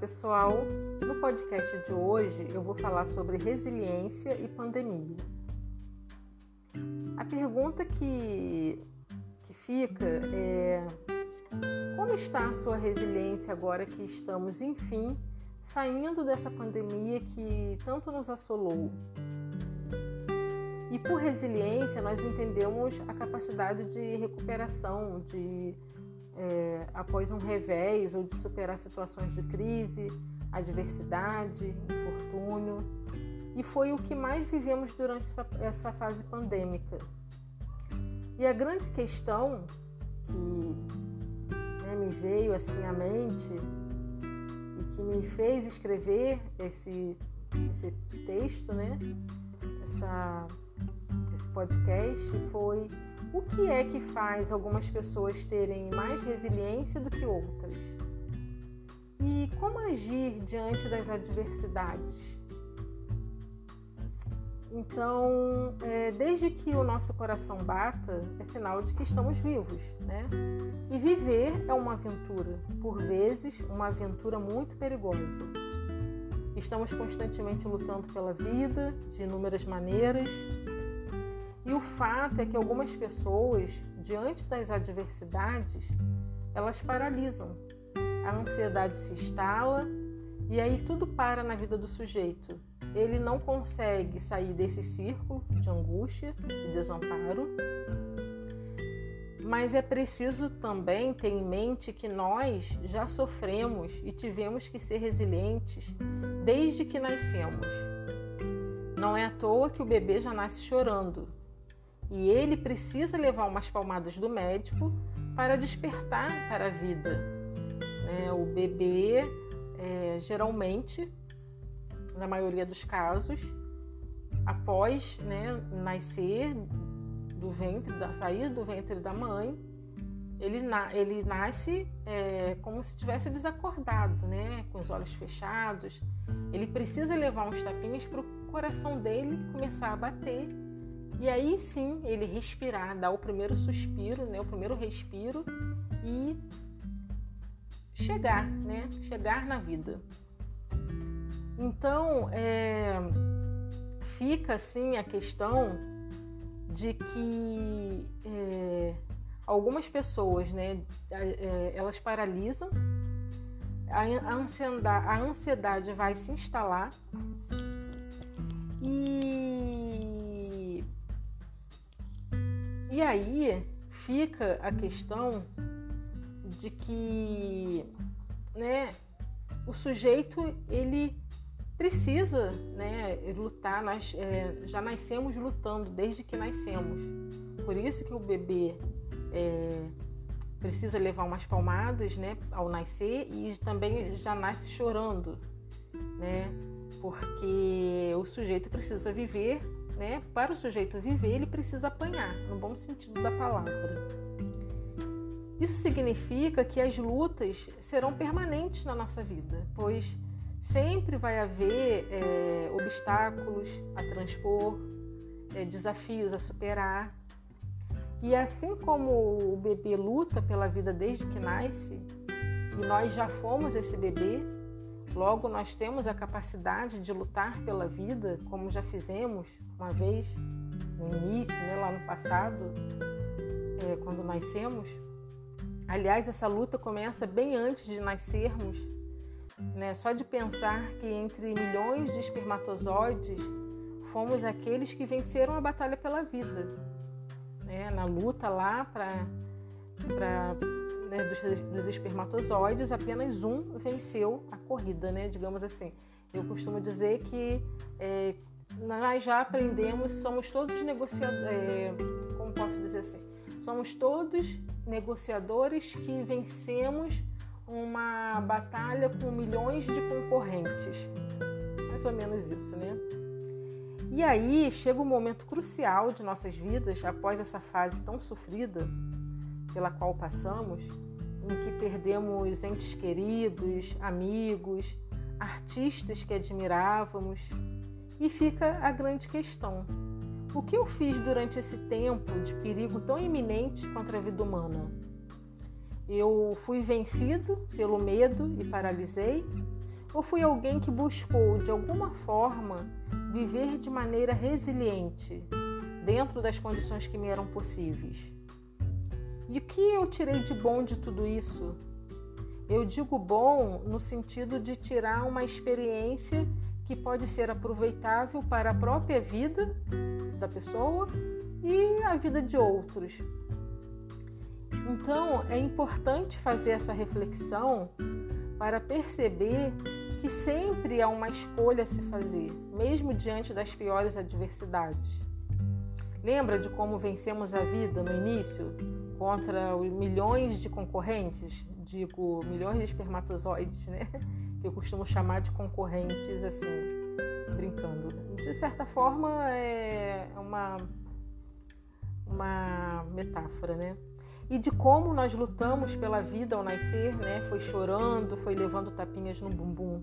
pessoal! No podcast de hoje eu vou falar sobre resiliência e pandemia. A pergunta que, que fica é: como está a sua resiliência agora que estamos, enfim, saindo dessa pandemia que tanto nos assolou? E por resiliência, nós entendemos a capacidade de recuperação, de é, após um revés ou de superar situações de crise, adversidade, infortúnio. E foi o que mais vivemos durante essa, essa fase pandêmica. E a grande questão que né, me veio assim à mente e que me fez escrever esse, esse texto, né, essa, esse podcast, foi o que é que faz algumas pessoas terem mais resiliência do que outras? E como agir diante das adversidades? Então, é, desde que o nosso coração bata, é sinal de que estamos vivos, né? E viver é uma aventura, por vezes, uma aventura muito perigosa. Estamos constantemente lutando pela vida, de inúmeras maneiras, e o fato é que algumas pessoas, diante das adversidades, elas paralisam. A ansiedade se instala e aí tudo para na vida do sujeito. Ele não consegue sair desse círculo de angústia e desamparo. Mas é preciso também ter em mente que nós já sofremos e tivemos que ser resilientes desde que nascemos. Não é à toa que o bebê já nasce chorando, e ele precisa levar umas palmadas do médico para despertar para a vida. É, o bebê, é, geralmente, na maioria dos casos, após né, nascer do ventre, da sair do ventre da mãe, ele, na, ele nasce é, como se tivesse desacordado, né, com os olhos fechados. Ele precisa levar uns tapinhas para o coração dele começar a bater e aí sim ele respirar, dar o primeiro suspiro, né, o primeiro respiro e chegar, né, chegar na vida. Então é, fica assim a questão de que é, algumas pessoas, né, é, elas paralisam, a ansiedade, a ansiedade vai se instalar e e aí fica a questão de que né, o sujeito ele precisa né, lutar, nós é, já nascemos lutando desde que nascemos. Por isso que o bebê é, precisa levar umas palmadas né, ao nascer e também já nasce chorando, né, porque o sujeito precisa viver né? Para o sujeito viver, ele precisa apanhar, no bom sentido da palavra. Isso significa que as lutas serão permanentes na nossa vida, pois sempre vai haver é, obstáculos a transpor, é, desafios a superar. E assim como o bebê luta pela vida desde que nasce, e nós já fomos esse bebê, logo nós temos a capacidade de lutar pela vida, como já fizemos uma vez no início, né, lá no passado, é, quando nascemos. Aliás, essa luta começa bem antes de nascermos. Né? Só de pensar que entre milhões de espermatozoides fomos aqueles que venceram a batalha pela vida. Né? Na luta lá para né, dos, dos, espermatozoides, apenas um venceu a corrida, né? digamos assim. Eu costumo dizer que é, nós já aprendemos, somos todos negociadores, é, como posso dizer assim, somos todos negociadores que vencemos uma batalha com milhões de concorrentes. Mais ou menos isso, né? E aí chega um momento crucial de nossas vidas, após essa fase tão sofrida pela qual passamos, em que perdemos entes queridos, amigos, artistas que admirávamos, e fica a grande questão: o que eu fiz durante esse tempo de perigo tão iminente contra a vida humana? Eu fui vencido pelo medo e paralisei? Ou fui alguém que buscou, de alguma forma, viver de maneira resiliente, dentro das condições que me eram possíveis? E o que eu tirei de bom de tudo isso? Eu digo bom no sentido de tirar uma experiência que pode ser aproveitável para a própria vida da pessoa e a vida de outros. Então, é importante fazer essa reflexão para perceber que sempre há uma escolha a se fazer, mesmo diante das piores adversidades. Lembra de como vencemos a vida no início contra milhões de concorrentes? Digo, milhões de espermatozoides, né? Que eu costumo chamar de concorrentes, assim, brincando. De certa forma, é uma, uma metáfora, né? e de como nós lutamos pela vida ao nascer, né? Foi chorando, foi levando tapinhas no bumbum.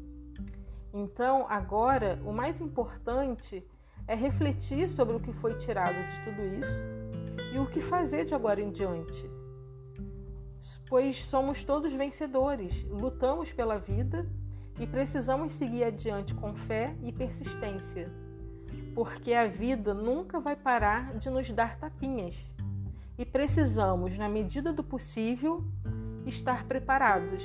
Então, agora, o mais importante é refletir sobre o que foi tirado de tudo isso e o que fazer de agora em diante. Pois somos todos vencedores, lutamos pela vida e precisamos seguir adiante com fé e persistência, porque a vida nunca vai parar de nos dar tapinhas e precisamos, na medida do possível, estar preparados